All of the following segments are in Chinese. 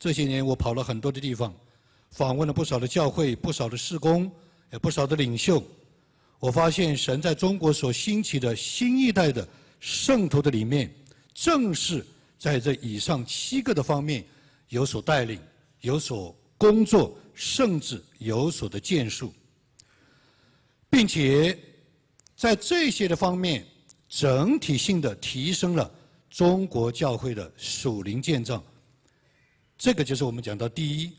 这些年我跑了很多的地方，访问了不少的教会、不少的事工、也不少的领袖。我发现神在中国所兴起的新一代的圣徒的里面，正是在这以上七个的方面有所带领、有所工作，甚至有所的建树，并且在这些的方面整体性的提升了中国教会的属灵建造。这个就是我们讲到第一，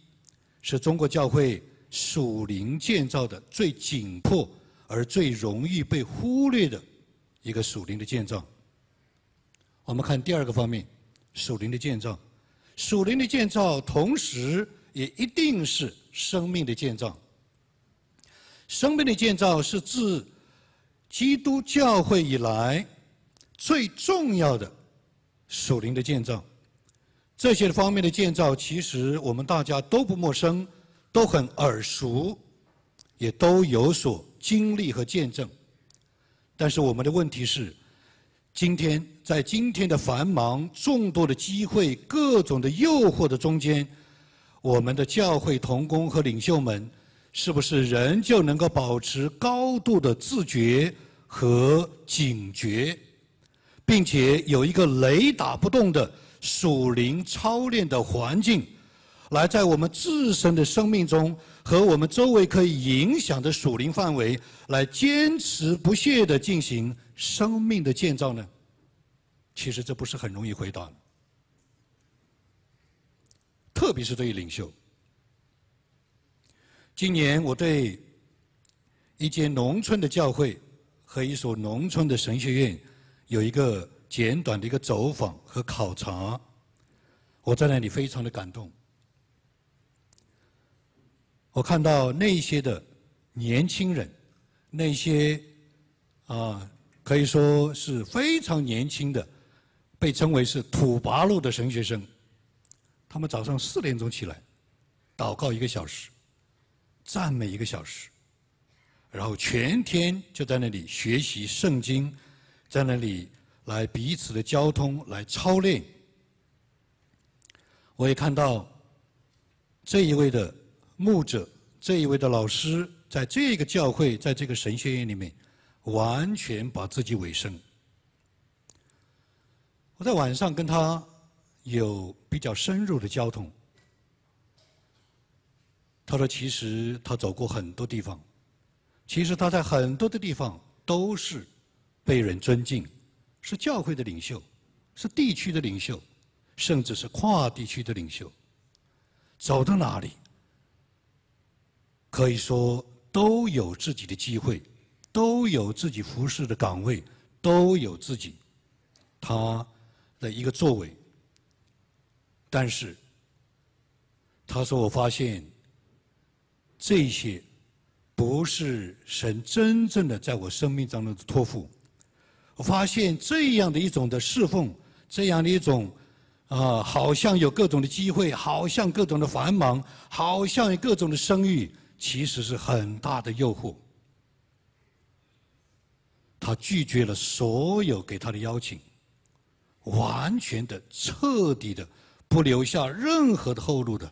是中国教会属灵建造的最紧迫。而最容易被忽略的一个属灵的建造，我们看第二个方面，属灵的建造。属灵的建造，同时也一定是生命的建造。生命的建造是自基督教会以来最重要的属灵的建造。这些方面的建造，其实我们大家都不陌生，都很耳熟，也都有所。经历和见证，但是我们的问题是：今天在今天的繁忙、众多的机会、各种的诱惑的中间，我们的教会同工和领袖们，是不是仍旧能够保持高度的自觉和警觉，并且有一个雷打不动的属灵操练的环境？来，在我们自身的生命中和我们周围可以影响的属灵范围，来坚持不懈地进行生命的建造呢？其实这不是很容易回答的，特别是对于领袖。今年我对一间农村的教会和一所农村的神学院有一个简短的一个走访和考察，我在那里非常的感动。我看到那些的年轻人，那些啊可以说是非常年轻的，被称为是土八路的神学生，他们早上四点钟起来，祷告一个小时，赞美一个小时，然后全天就在那里学习圣经，在那里来彼此的交通来操练。我也看到这一位的。牧者这一位的老师，在这个教会，在这个神学院里面，完全把自己委身。我在晚上跟他有比较深入的交通。他说：“其实他走过很多地方，其实他在很多的地方都是被人尊敬，是教会的领袖，是地区的领袖，甚至是跨地区的领袖。走到哪里？”可以说都有自己的机会，都有自己服侍的岗位，都有自己他的一个作为。但是他说：“我发现这些不是神真正的在我生命当中的托付。我发现这样的一种的侍奉，这样的一种啊，好像有各种的机会，好像各种的繁忙，好像有各种的声誉。”其实是很大的诱惑，他拒绝了所有给他的邀请，完全的、彻底的，不留下任何的后路的，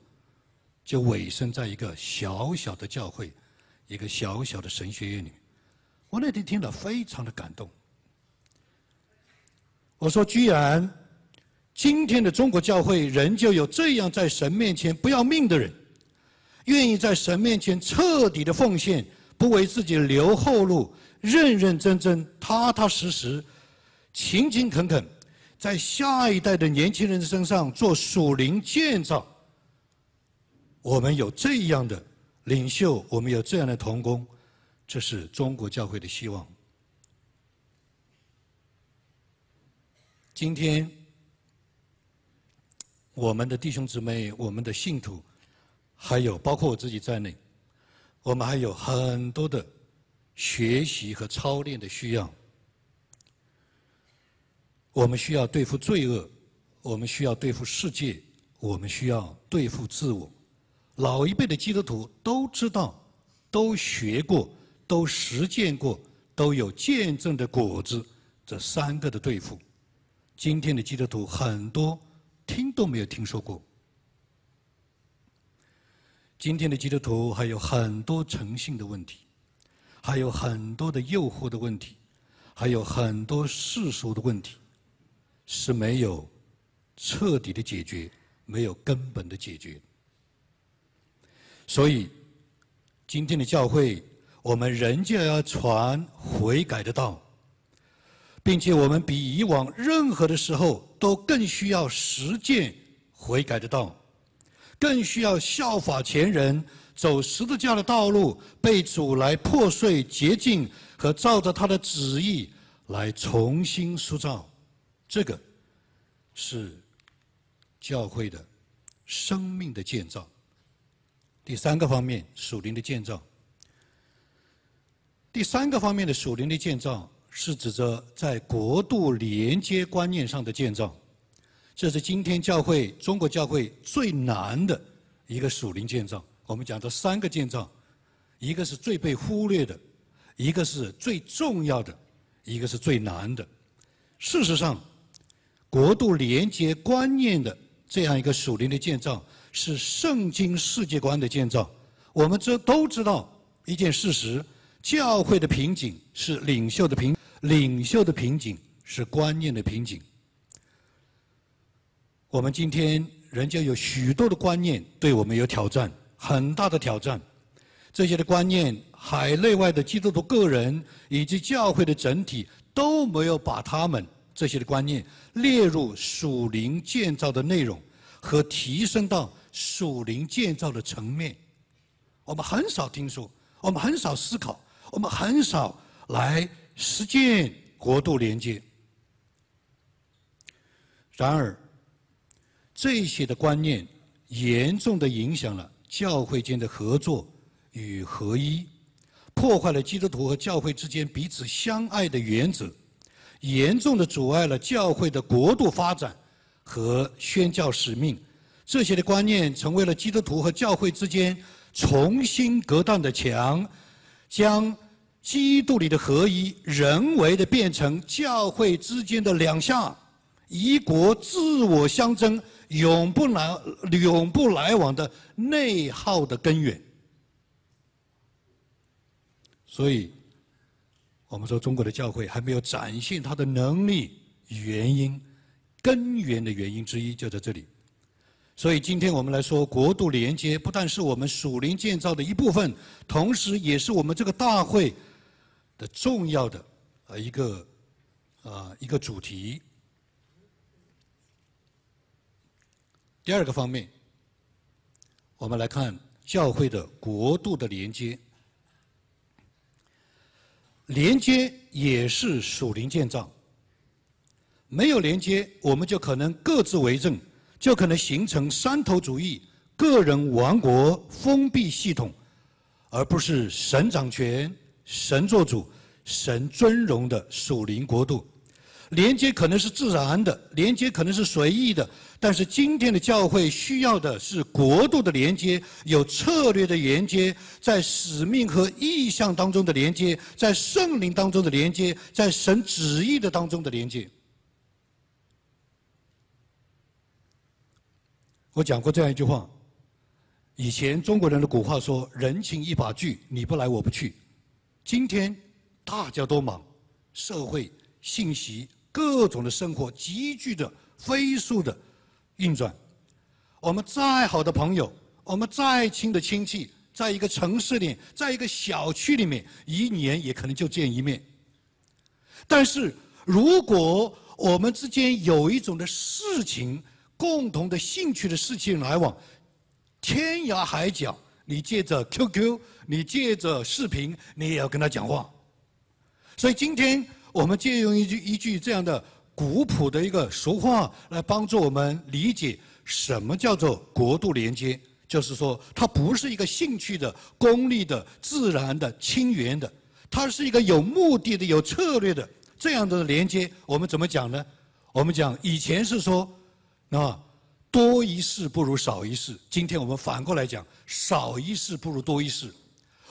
就委身在一个小小的教会，一个小小的神学院里。我那天听了非常的感动。我说：居然今天的中国教会仍旧有这样在神面前不要命的人。愿意在神面前彻底的奉献，不为自己留后路，认认真真、踏踏实实、勤勤恳恳，在下一代的年轻人身上做属灵建造。我们有这样的领袖，我们有这样的同工，这是中国教会的希望。今天，我们的弟兄姊妹，我们的信徒。还有包括我自己在内，我们还有很多的学习和操练的需要。我们需要对付罪恶，我们需要对付世界，我们需要对付自我。老一辈的基督徒都知道，都学过，都实践过，都有见证的果子。这三个的对付，今天的基督徒很多听都没有听说过。今天的基督徒还有很多诚信的问题，还有很多的诱惑的问题，还有很多世俗的问题，是没有彻底的解决，没有根本的解决。所以，今天的教会，我们仍旧要传悔改的道，并且我们比以往任何的时候都更需要实践悔改的道。更需要效法前人，走十字架的道路，被主来破碎、洁净和照着他的旨意来重新塑造。这个是教会的生命的建造。第三个方面，属灵的建造。第三个方面的属灵的建造，是指着在国度连接观念上的建造。这是今天教会中国教会最难的一个属灵建造。我们讲的三个建造，一个是最被忽略的，一个是最重要的，一个是最难的。事实上，国度连接观念的这样一个属灵的建造，是圣经世界观的建造。我们这都知道一件事实：教会的瓶颈是领袖的瓶颈，领袖的瓶颈是观念的瓶颈。我们今天人家有许多的观念对我们有挑战，很大的挑战。这些的观念，海内外的基督徒个人以及教会的整体都没有把他们这些的观念列入属灵建造的内容和提升到属灵建造的层面。我们很少听说，我们很少思考，我们很少来实践国度连接。然而。这些的观念严重的影响了教会间的合作与合一，破坏了基督徒和教会之间彼此相爱的原则，严重的阻碍了教会的国度发展和宣教使命。这些的观念成为了基督徒和教会之间重新隔断的墙，将基督里的合一人为的变成教会之间的两下，一国自我相争。永不来、永不来往的内耗的根源。所以，我们说中国的教会还没有展现它的能力，原因、根源的原因之一就在这里。所以，今天我们来说国度连接，不但是我们属灵建造的一部分，同时也是我们这个大会的重要的啊一个啊一个主题。第二个方面，我们来看教会的国度的连接。连接也是属灵建造。没有连接，我们就可能各自为政，就可能形成山头主义、个人王国、封闭系统，而不是神掌权、神做主、神尊荣的属灵国度。连接可能是自然的，连接可能是随意的，但是今天的教会需要的是国度的连接，有策略的连接，在使命和意向当中的连接，在圣灵当中的连接，在神旨意的当中的连接。我讲过这样一句话：以前中国人的古话说“人情一把锯，你不来我不去”，今天大家都忙，社会信息。各种的生活急剧的飞速的运转，我们再好的朋友，我们再亲的亲戚，在一个城市里，在一个小区里面，一年也可能就见一面。但是，如果我们之间有一种的事情，共同的兴趣的事情来往，天涯海角，你借着 QQ，你借着视频，你也要跟他讲话。所以今天。我们借用一句一句这样的古朴的一个俗话来帮助我们理解什么叫做国度连接，就是说它不是一个兴趣的、功利的、自然的、亲缘的，它是一个有目的的、有策略的这样的连接。我们怎么讲呢？我们讲以前是说啊，多一事不如少一事。今天我们反过来讲，少一事不如多一事。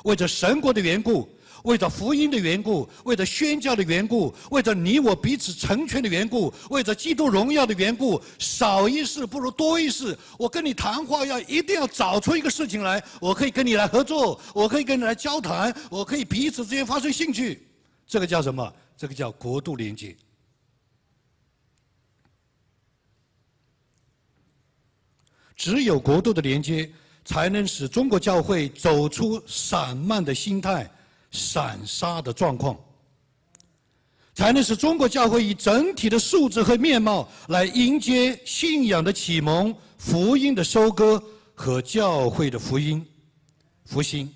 为着神国的缘故。为着福音的缘故，为着宣教的缘故，为着你我彼此成全的缘故，为着基督荣耀的缘故，少一事不如多一事。我跟你谈话要一定要找出一个事情来，我可以跟你来合作，我可以跟你来交谈，我可以彼此之间发生兴趣。这个叫什么？这个叫国度连接。只有国度的连接，才能使中国教会走出散漫的心态。散沙的状况，才能使中国教会以整体的素质和面貌来迎接信仰的启蒙、福音的收割和教会的福音复兴。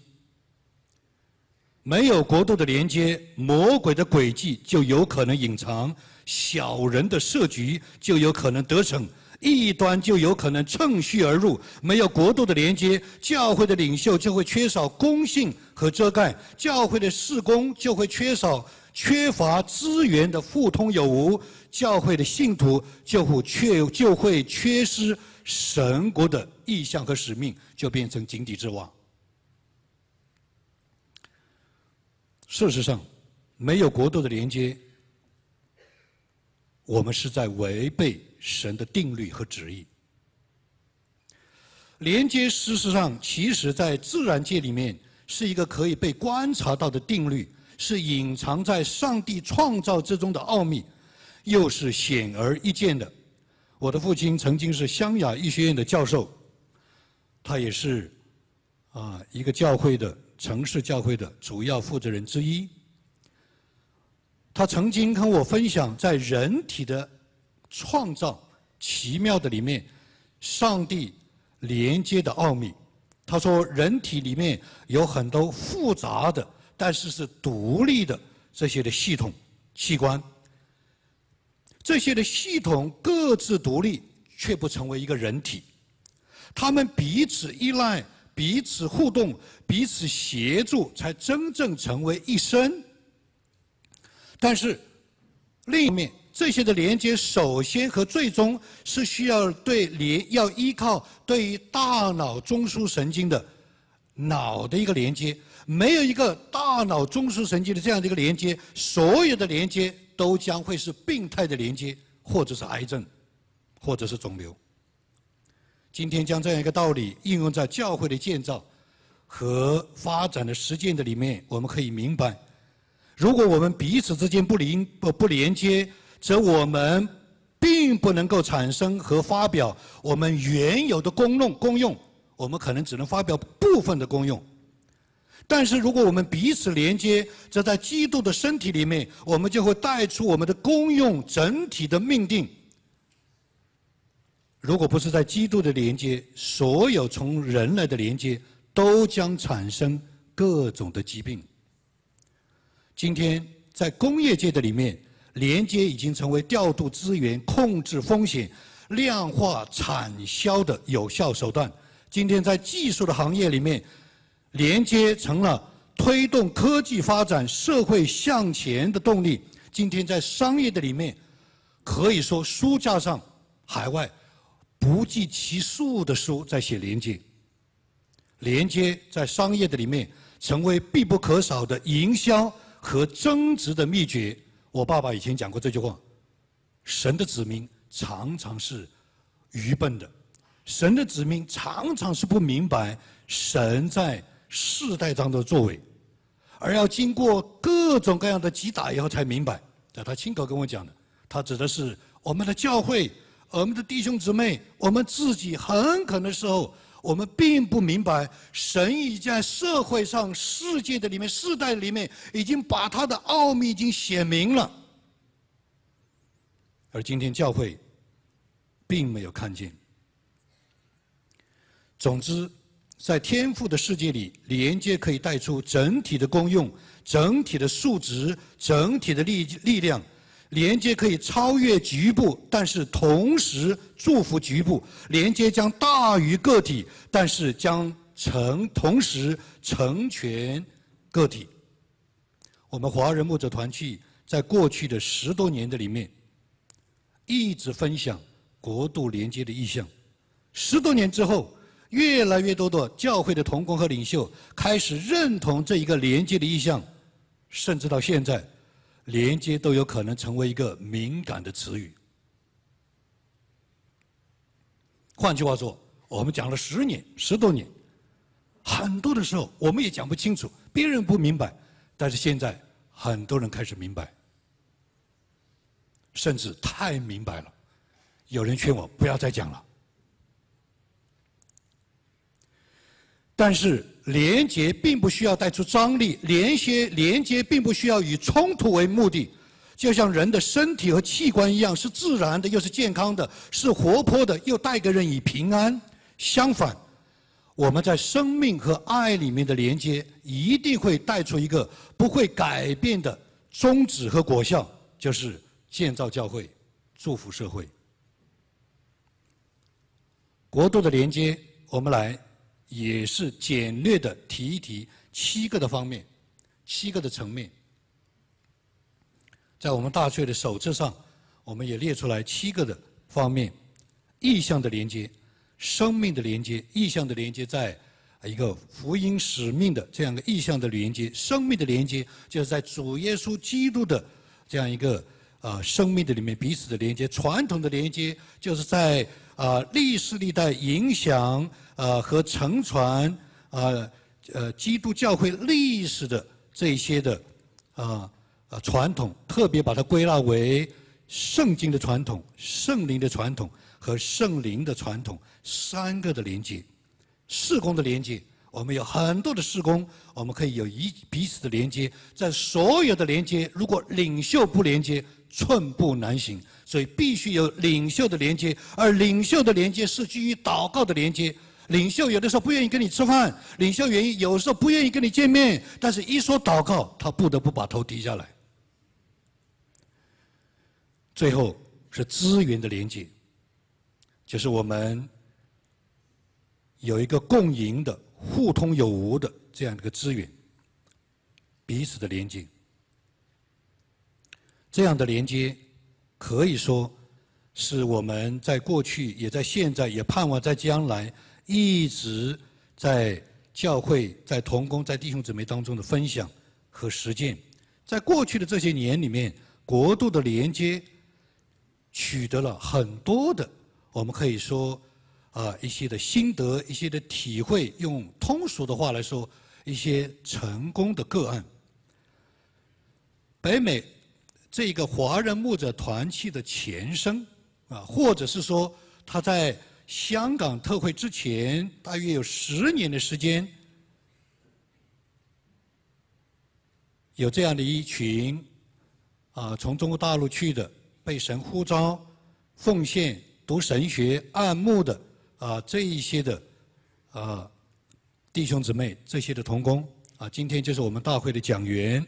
没有国度的连接，魔鬼的诡计就有可能隐藏，小人的设局就有可能得逞。异端就有可能趁虚而入，没有国度的连接，教会的领袖就会缺少公信和遮盖，教会的事工就会缺少缺乏资源的互通有无，教会的信徒就会缺就会缺失神国的意向和使命，就变成井底之蛙。事实上，没有国度的连接，我们是在违背。神的定律和旨意，连接事实上，其实在自然界里面是一个可以被观察到的定律，是隐藏在上帝创造之中的奥秘，又是显而易见的。我的父亲曾经是湘雅医学院的教授，他也是啊一个教会的城市教会的主要负责人之一。他曾经跟我分享，在人体的。创造奇妙的里面，上帝连接的奥秘。他说，人体里面有很多复杂的，但是是独立的这些的系统器官。这些的系统各自独立，却不成为一个人体。他们彼此依赖、彼此互动、彼此协助，才真正成为一生。但是另一面。这些的连接，首先和最终是需要对连要依靠对于大脑中枢神经的脑的一个连接。没有一个大脑中枢神经的这样的一个连接，所有的连接都将会是病态的连接，或者是癌症，或者是肿瘤。今天将这样一个道理应用在教会的建造和发展的实践的里面，我们可以明白：如果我们彼此之间不连不不连接，则我们并不能够产生和发表我们原有的功用，功用，我们可能只能发表部分的功用。但是如果我们彼此连接，则在基督的身体里面，我们就会带出我们的功用整体的命定。如果不是在基督的连接，所有从人来的连接都将产生各种的疾病。今天在工业界的里面。连接已经成为调度资源、控制风险、量化产销的有效手段。今天在技术的行业里面，连接成了推动科技发展、社会向前的动力。今天在商业的里面，可以说书架上海外不计其数的书在写连接。连接在商业的里面成为必不可少的营销和增值的秘诀。我爸爸以前讲过这句话：神的子民常常是愚笨的，神的子民常常是不明白神在世代当中的作为，而要经过各种各样的击打以后才明白。在他亲口跟我讲的，他指的是我们的教会、我们的弟兄姊妹、我们自己，很可能时候。我们并不明白，神已在社会上、世界的里面、世代里面，已经把他的奥秘已经显明了，而今天教会并没有看见。总之，在天赋的世界里，连接可以带出整体的功用、整体的数值、整体的力力量。连接可以超越局部，但是同时祝福局部；连接将大于个体，但是将成同时成全个体。我们华人牧者团契在过去的十多年的里面，一直分享国度连接的意向。十多年之后，越来越多的教会的同工和领袖开始认同这一个连接的意向，甚至到现在，连接都有可能成为一个敏感的词语。换句话说，我们讲了十年、十多年，很多的时候我们也讲不清楚，别人不明白，但是现在很多人开始明白，甚至太明白了。有人劝我不要再讲了。但是连接并不需要带出张力，连接连接并不需要以冲突为目的，就像人的身体和器官一样，是自然的，又是健康的，是活泼的，又带给人以平安。相反，我们在生命和爱里面的连接，一定会带出一个不会改变的宗旨和果效，就是建造教会，祝福社会。国度的连接，我们来。也是简略的提一提七个的方面，七个的层面，在我们大学的手册上，我们也列出来七个的方面：意向的连接、生命的连接、意向的连接，在一个福音使命的这样的意向的连接、生命的连接，就是在主耶稣基督的这样一个啊生命的里面彼此的连接；传统的连接，就是在啊历史历代影响。呃，和承传啊，呃，基督教会历史的这些的啊啊传统，特别把它归纳为圣经的传统、圣灵的传统和圣灵的传统三个的连接，四工的连接。我们有很多的施工，我们可以有一彼此的连接。在所有的连接，如果领袖不连接，寸步难行。所以必须有领袖的连接，而领袖的连接是基于祷告的连接。领袖有的时候不愿意跟你吃饭，领袖原因有时候不愿意跟你见面，但是一说祷告，他不得不把头低下来。最后是资源的连接，就是我们有一个共赢的、互通有无的这样一个资源，彼此的连接。这样的连接可以说是我们在过去、也在现在、也盼望在将来。一直在教会、在同工、在弟兄姊妹当中的分享和实践，在过去的这些年里面，国度的连接取得了很多的，我们可以说啊一些的心得、一些的体会，用通俗的话来说，一些成功的个案。北美这个华人牧者团契的前身啊，或者是说他在。香港特会之前，大约有十年的时间，有这样的一群啊，从中国大陆去的，被神呼召奉献、读神学、按牧的啊，这一些的啊弟兄姊妹，这些的同工啊，今天就是我们大会的讲员。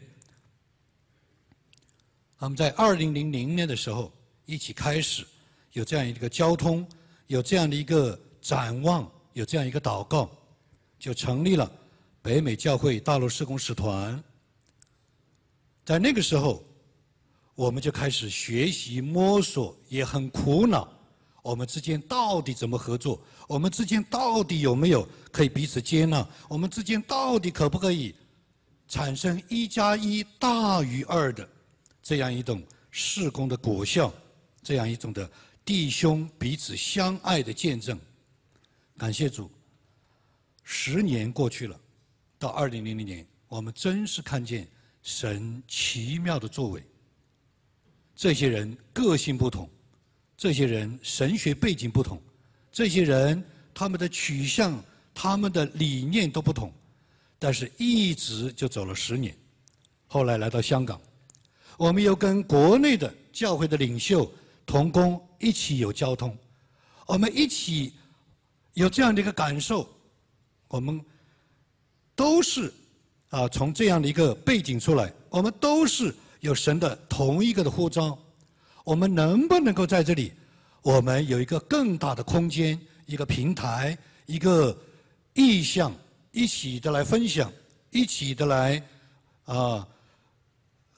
他们在二零零零年的时候一起开始有这样一个交通。有这样的一个展望，有这样一个祷告，就成立了北美教会大陆施工使团。在那个时候，我们就开始学习摸索，也很苦恼，我们之间到底怎么合作？我们之间到底有没有可以彼此接纳？我们之间到底可不可以产生一加一大于二的这样一种事工的果效？这样一种的。弟兄彼此相爱的见证，感谢主。十年过去了，到二零零零年，我们真是看见神奇妙的作为。这些人个性不同，这些人神学背景不同，这些人他们的取向、他们的理念都不同，但是一直就走了十年。后来来到香港，我们又跟国内的教会的领袖同工。一起有交通，我们一起有这样的一个感受，我们都是啊从这样的一个背景出来，我们都是有神的同一个的呼召，我们能不能够在这里，我们有一个更大的空间，一个平台，一个意向，一起的来分享，一起的来啊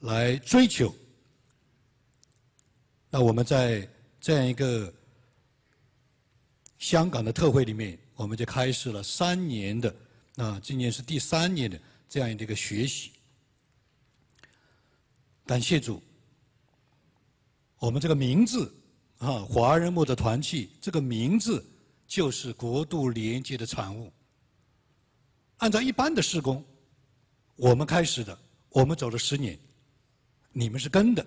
来追求，那我们在。这样一个香港的特会里面，我们就开始了三年的，啊，今年是第三年的这样一个学习。感谢主，我们这个名字啊，华人牧的团契这个名字就是国度连接的产物。按照一般的施工，我们开始的，我们走了十年，你们是跟的，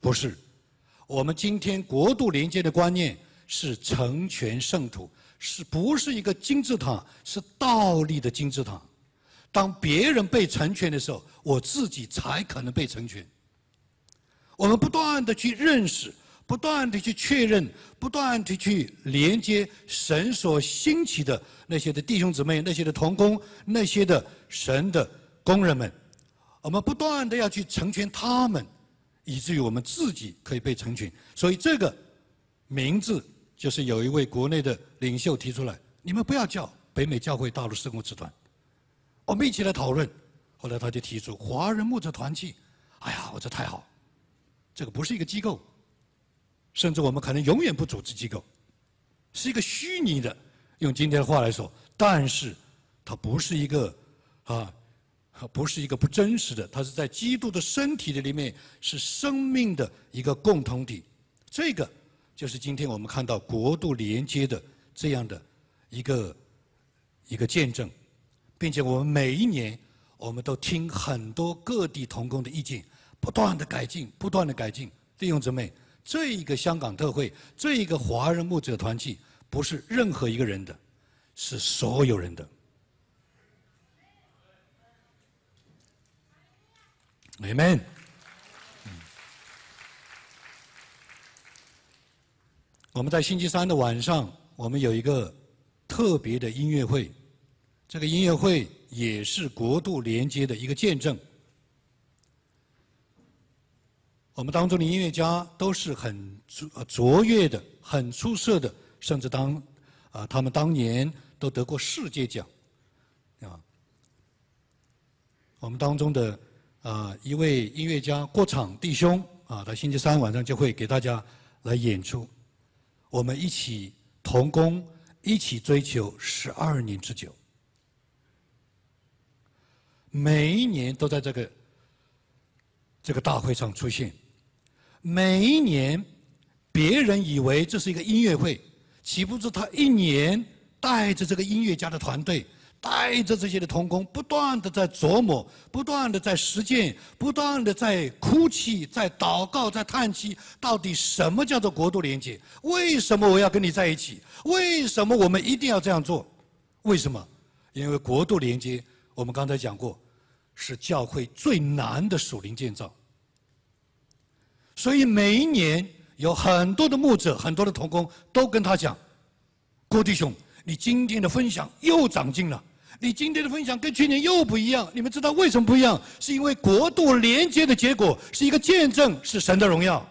不是？我们今天国度连接的观念是成全圣徒，是不是一个金字塔？是倒立的金字塔。当别人被成全的时候，我自己才可能被成全。我们不断的去认识，不断的去确认，不断的去连接神所兴起的那些的弟兄姊妹、那些的同工、那些的神的工人们。我们不断的要去成全他们，以至于我们自己可以被成全。所以这个名字就是有一位国内的领袖提出来：你们不要叫北美教会大陆施工集团。我们一起来讨论，后来他就提出华人牧者团契。哎呀，我这太好，这个不是一个机构，甚至我们可能永远不组织机构，是一个虚拟的，用今天的话来说，但是它不是一个啊，不是一个不真实的，它是在基督的身体的里面是生命的一个共同体。这个就是今天我们看到国度连接的这样的一个一个见证。并且我们每一年，我们都听很多各地同工的意见，不断的改进，不断的改进。弟兄姊妹，这一个香港特会，这一个华人牧者团契，不是任何一个人的，是所有人的。Amen。我们在星期三的晚上，我们有一个特别的音乐会。这个音乐会也是国度连接的一个见证。我们当中的音乐家都是很卓卓越的、很出色的，甚至当啊，他们当年都得过世界奖啊。我们当中的啊一位音乐家过场弟兄啊，他星期三晚上就会给大家来演出。我们一起同工，一起追求十二年之久。每一年都在这个这个大会上出现，每一年别人以为这是一个音乐会，岂不知他一年带着这个音乐家的团队，带着这些的童工，不断的在琢磨，不断的在实践，不断的在哭泣，在祷告，在叹气，到底什么叫做国度连接？为什么我要跟你在一起？为什么我们一定要这样做？为什么？因为国度连接，我们刚才讲过。是教会最难的属灵建造，所以每一年有很多的牧者、很多的童工都跟他讲：“郭弟兄，你今天的分享又长进了，你今天的分享跟去年又不一样。你们知道为什么不一样？是因为国度连接的结果是一个见证，是神的荣耀。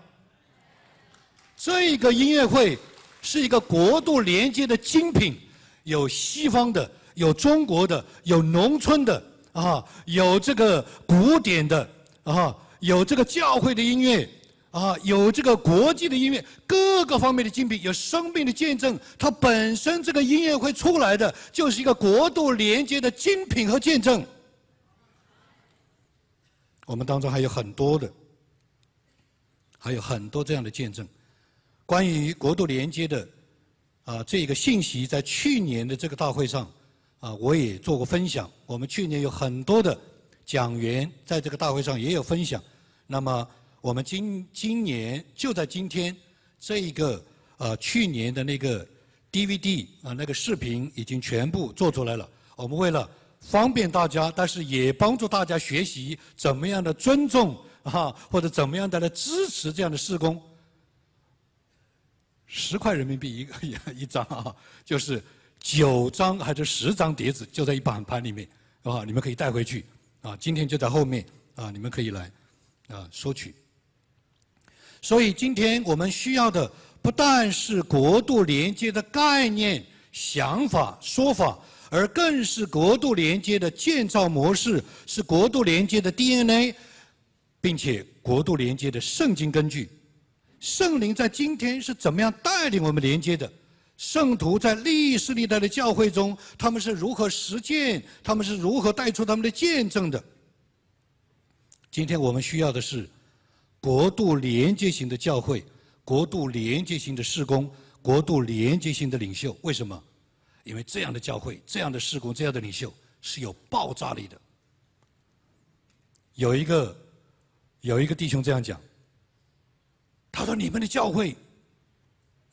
这个音乐会是一个国度连接的精品，有西方的，有中国的，有农村的。”啊，有这个古典的啊，有这个教会的音乐啊，有这个国际的音乐，各个方面的精品，有生命的见证。它本身这个音乐会出来的，就是一个国度连接的精品和见证。我们当中还有很多的，还有很多这样的见证。关于国度连接的啊，这个信息在去年的这个大会上。啊，我也做过分享。我们去年有很多的讲员在这个大会上也有分享。那么，我们今今年就在今天，这一个呃去年的那个 DVD 啊那个视频已经全部做出来了。我们为了方便大家，但是也帮助大家学习怎么样的尊重啊，或者怎么样的来支持这样的施工。十块人民币一个一张啊，就是。九张还是十张碟子就在一板盘里面，啊，你们可以带回去，啊，今天就在后面，啊，你们可以来，啊，索取。所以今天我们需要的不但是国度连接的概念、想法、说法，而更是国度连接的建造模式，是国度连接的 DNA，并且国度连接的圣经根据。圣灵在今天是怎么样带领我们连接的？圣徒在历史历代的教会中，他们是如何实践？他们是如何带出他们的见证的？今天我们需要的是国度连接型的教会，国度连接型的事工，国度连接型的领袖。为什么？因为这样的教会、这样的事工、这样的领袖是有爆炸力的。有一个有一个弟兄这样讲，他说：“你们的教会。”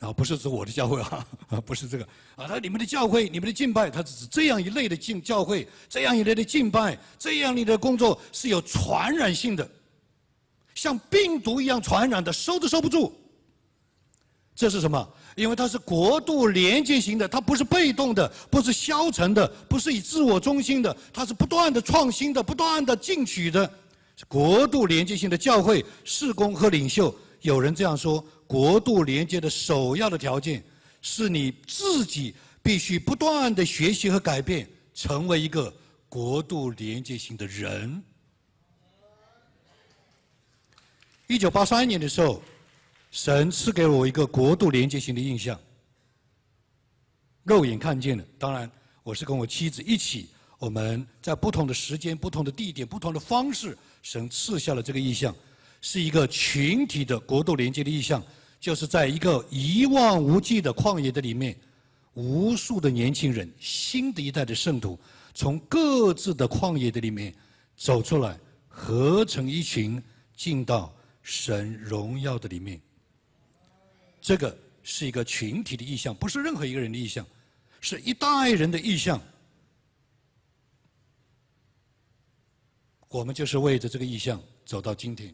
啊，不是指我的教会啊，不是这个啊。他说你们的教会，你们的敬拜，他只是这样一类的敬教会，这样一类的敬拜，这样一类的工作是有传染性的，像病毒一样传染的，收都收不住。这是什么？因为它是国度连接型的，它不是被动的，不是消沉的，不是以自我中心的，它是不断的创新的，不断的进取的，国度连接性的教会、事工和领袖。有人这样说：国度连接的首要的条件，是你自己必须不断的学习和改变，成为一个国度连接型的人。一九八三年的时候，神赐给我一个国度连接型的印象，肉眼看见的。当然，我是跟我妻子一起，我们在不同的时间、不同的地点、不同的方式，神赐下了这个意象。是一个群体的国度连接的意象，就是在一个一望无际的旷野的里面，无数的年轻人，新的一代的圣徒，从各自的旷野的里面走出来，合成一群，进到神荣耀的里面。这个是一个群体的意向，不是任何一个人的意向，是一代人的意向。我们就是为着这个意向走到今天。